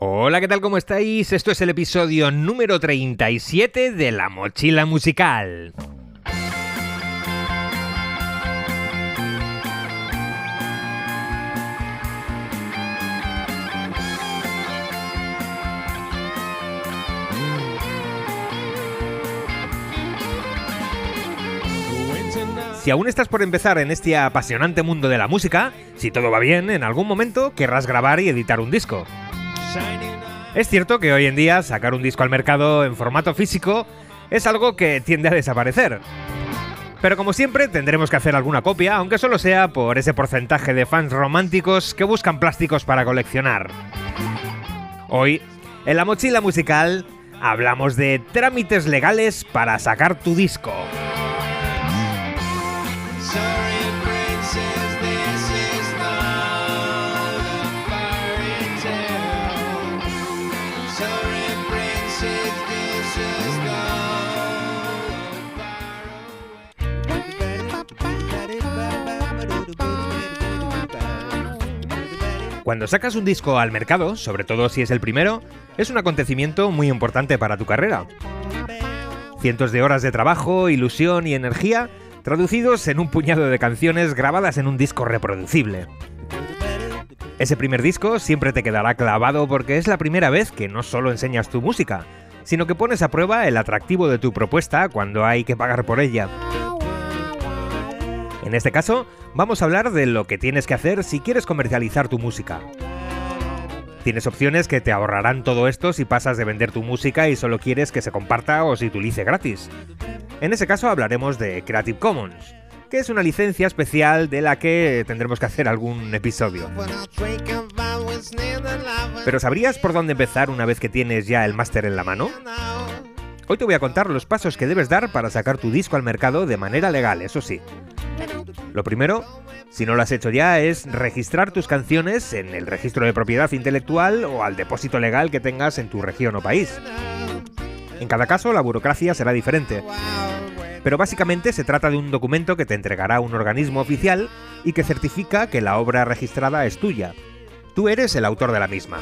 Hola, ¿qué tal? ¿Cómo estáis? Esto es el episodio número 37 de La Mochila Musical. Si aún estás por empezar en este apasionante mundo de la música, si todo va bien, en algún momento querrás grabar y editar un disco. Es cierto que hoy en día sacar un disco al mercado en formato físico es algo que tiende a desaparecer. Pero como siempre tendremos que hacer alguna copia, aunque solo sea por ese porcentaje de fans románticos que buscan plásticos para coleccionar. Hoy, en la mochila musical, hablamos de trámites legales para sacar tu disco. Cuando sacas un disco al mercado, sobre todo si es el primero, es un acontecimiento muy importante para tu carrera. Cientos de horas de trabajo, ilusión y energía traducidos en un puñado de canciones grabadas en un disco reproducible. Ese primer disco siempre te quedará clavado porque es la primera vez que no solo enseñas tu música, sino que pones a prueba el atractivo de tu propuesta cuando hay que pagar por ella. En este caso, vamos a hablar de lo que tienes que hacer si quieres comercializar tu música. Tienes opciones que te ahorrarán todo esto si pasas de vender tu música y solo quieres que se comparta o se utilice gratis. En ese caso hablaremos de Creative Commons, que es una licencia especial de la que tendremos que hacer algún episodio. Pero ¿sabrías por dónde empezar una vez que tienes ya el máster en la mano? Hoy te voy a contar los pasos que debes dar para sacar tu disco al mercado de manera legal, eso sí. Lo primero, si no lo has hecho ya, es registrar tus canciones en el registro de propiedad intelectual o al depósito legal que tengas en tu región o país. En cada caso, la burocracia será diferente. Pero básicamente se trata de un documento que te entregará un organismo oficial y que certifica que la obra registrada es tuya. Tú eres el autor de la misma.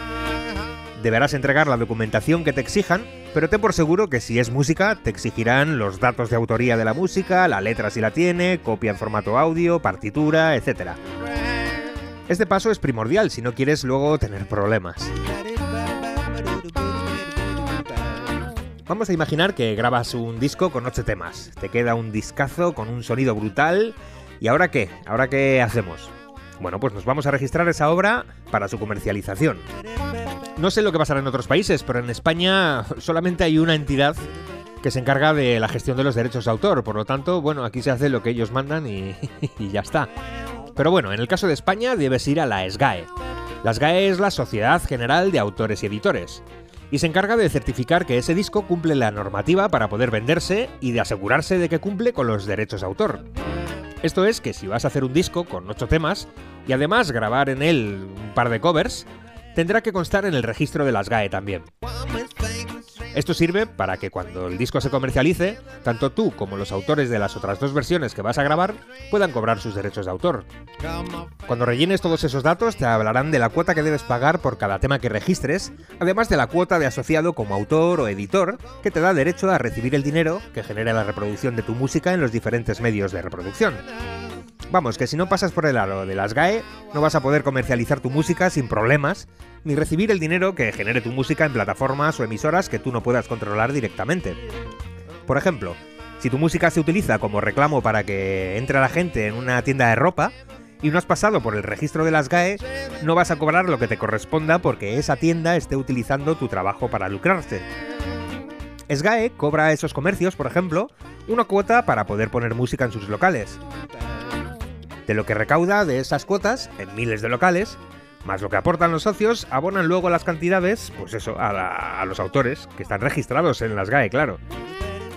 Deberás entregar la documentación que te exijan, pero ten por seguro que si es música, te exigirán los datos de autoría de la música, la letra si la tiene, copia en formato audio, partitura, etc. Este paso es primordial si no quieres luego tener problemas. Vamos a imaginar que grabas un disco con 8 temas. Te queda un discazo con un sonido brutal. ¿Y ahora qué? ¿Ahora qué hacemos? Bueno, pues nos vamos a registrar esa obra para su comercialización. No sé lo que pasará en otros países, pero en España solamente hay una entidad que se encarga de la gestión de los derechos de autor. Por lo tanto, bueno, aquí se hace lo que ellos mandan y, ya está. Pero bueno, en el caso de España debes ir a la SGAE. La SGAE es la Sociedad General de Autores y Editores y se encarga de certificar que ese disco cumple la normativa para poder venderse y de asegurarse de que cumple con los derechos de autor. Esto es que si vas a hacer un disco con 8 temas y además grabar en él un par de covers, tendrá que constar en el registro de las GAE también. Esto sirve para que cuando el disco se comercialice, tanto tú como los autores de las otras dos versiones que vas a grabar puedan cobrar sus derechos de autor. Cuando rellenes todos esos datos te hablarán de la cuota que debes pagar por cada tema que registres, además de la cuota de asociado como autor o editor, que te da derecho a recibir el dinero que genera la reproducción de tu música en los diferentes medios de reproducción. Vamos, que si no pasas por el aro de las GAE, no vas a poder comercializar tu música sin problemas, ni recibir el dinero que genere tu música en plataformas o emisoras que tú no puedas controlar directamente. Por ejemplo, si tu música se utiliza como reclamo para que entre la gente en una tienda de ropa, y no has pasado por el registro de las GAE, no vas a cobrar lo que te corresponda porque esa tienda esté utilizando tu trabajo para lucrarse. SGAE cobra a esos comercios, por ejemplo, una cuota para poder poner música en sus locales. Lo que recauda de esas cuotas, en miles de locales, más lo que aportan los socios, abonan luego las cantidades, pues eso, a, los autores, que están registrados en las GAE, claro.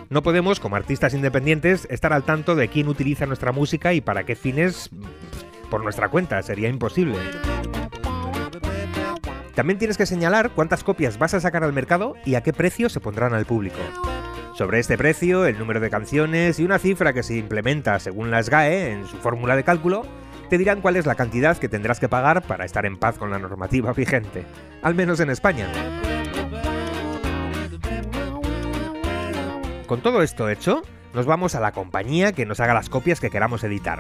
No podemos, como artistas independientes, estar al tanto de quién utiliza nuestra música y para qué fines por nuestra cuenta, sería imposible. También tienes que señalar cuántas copias vas a sacar al mercado y a qué precio se pondrán al público. Sobre este precio, el número de canciones y una cifra que se implementa según las GAE en su fórmula de cálculo, te dirán cuál es la cantidad que tendrás que pagar para estar en paz con la normativa vigente. al menos en España. Con todo esto hecho, nos vamos a la compañía que nos haga las copias que queramos editar.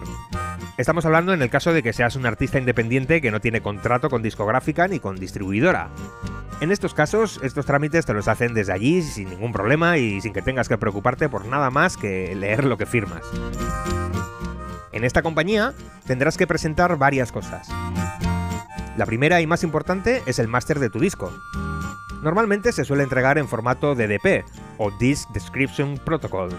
Estamos hablando en el caso de que seas un artista independiente que no tiene contrato con discográfica ni con distribuidora. En estos casos, estos trámites te los hacen desde allí sin ningún problema y sin que tengas que preocuparte por nada más que leer lo que firmas. En esta compañía tendrás que presentar varias cosas. La primera y más importante es el máster de tu disco. Normalmente se suele entregar en formato DDP o Disc Description Protocol.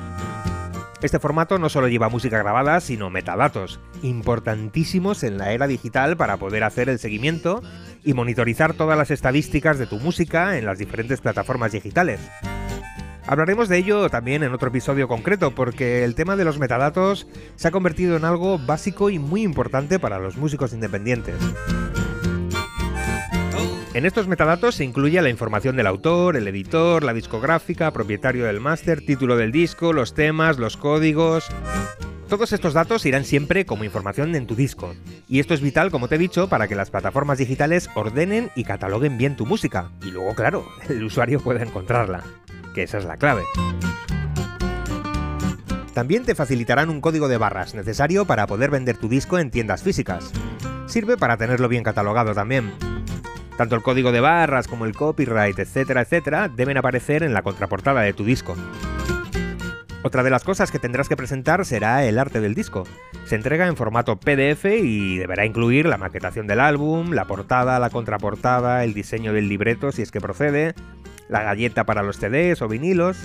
Este formato no solo lleva música grabada, sino metadatos, importantísimos en la era digital para poder hacer el seguimiento y monitorizar todas las estadísticas de tu música en las diferentes plataformas digitales. Hablaremos de ello también en otro episodio concreto, porque el tema de los metadatos se ha convertido en algo básico y muy importante para los músicos independientes. En estos metadatos se incluye la información del autor, el editor, la discográfica, propietario del máster, título del disco, los temas, los códigos. Todos estos datos irán siempre como información en tu disco. Y esto es vital, como te he dicho, para que las plataformas digitales ordenen y cataloguen bien tu música. Y luego, claro, el usuario pueda encontrarla. Que esa es la clave. También te facilitarán un código de barras necesario para poder vender tu disco en tiendas físicas. Sirve para tenerlo bien catalogado también. Tanto el código de barras como el copyright, etcétera, etcétera, deben aparecer en la contraportada de tu disco. Otra de las cosas que tendrás que presentar será el arte del disco. Se entrega en formato PDF y deberá incluir la maquetación del álbum, la portada, la contraportada, el diseño del libreto si es que procede, la galleta para los CDs o vinilos.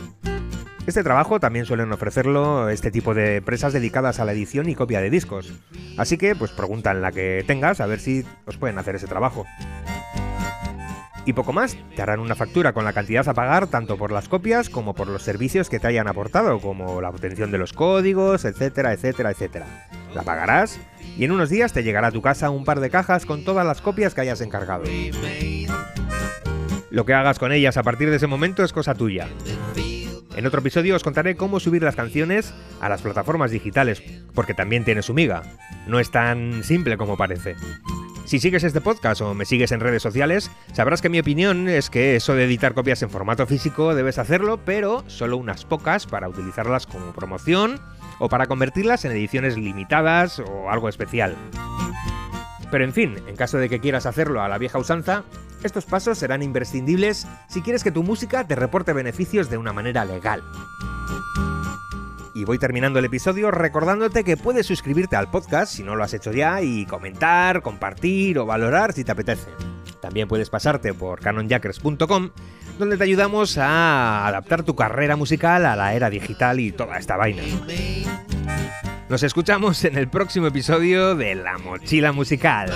Este trabajo también suelen ofrecerlo este tipo de empresas dedicadas a la edición y copia de discos. Así que, pues pregunta en la que tengas a ver si os pueden hacer ese trabajo. Y poco más, te harán una factura con la cantidad a pagar tanto por las copias como por los servicios que te hayan aportado, como la obtención de los códigos, etcétera, etcétera, etcétera. La pagarás y en unos días te llegará a tu casa un par de cajas con todas las copias que hayas encargado. Lo que hagas con ellas a partir de ese momento es cosa tuya. En otro episodio os contaré cómo subir las canciones a las plataformas digitales, porque también tiene su miga. No es tan simple como parece. Si sigues este podcast o me sigues en redes sociales, sabrás que mi opinión es que eso de editar copias en formato físico debes hacerlo, pero solo unas pocas para utilizarlas como promoción o para convertirlas en ediciones limitadas o algo especial. Pero en fin, en caso de que quieras hacerlo a la vieja usanza, estos pasos serán imprescindibles si quieres que tu música te reporte beneficios de una manera legal. Y voy terminando el episodio recordándote que puedes suscribirte al podcast si no lo has hecho ya y comentar, compartir o valorar si te apetece. También puedes pasarte por canonjackers.com donde te ayudamos a adaptar tu carrera musical a la era digital y toda esta vaina. Nos escuchamos en el próximo episodio de La Mochila Musical.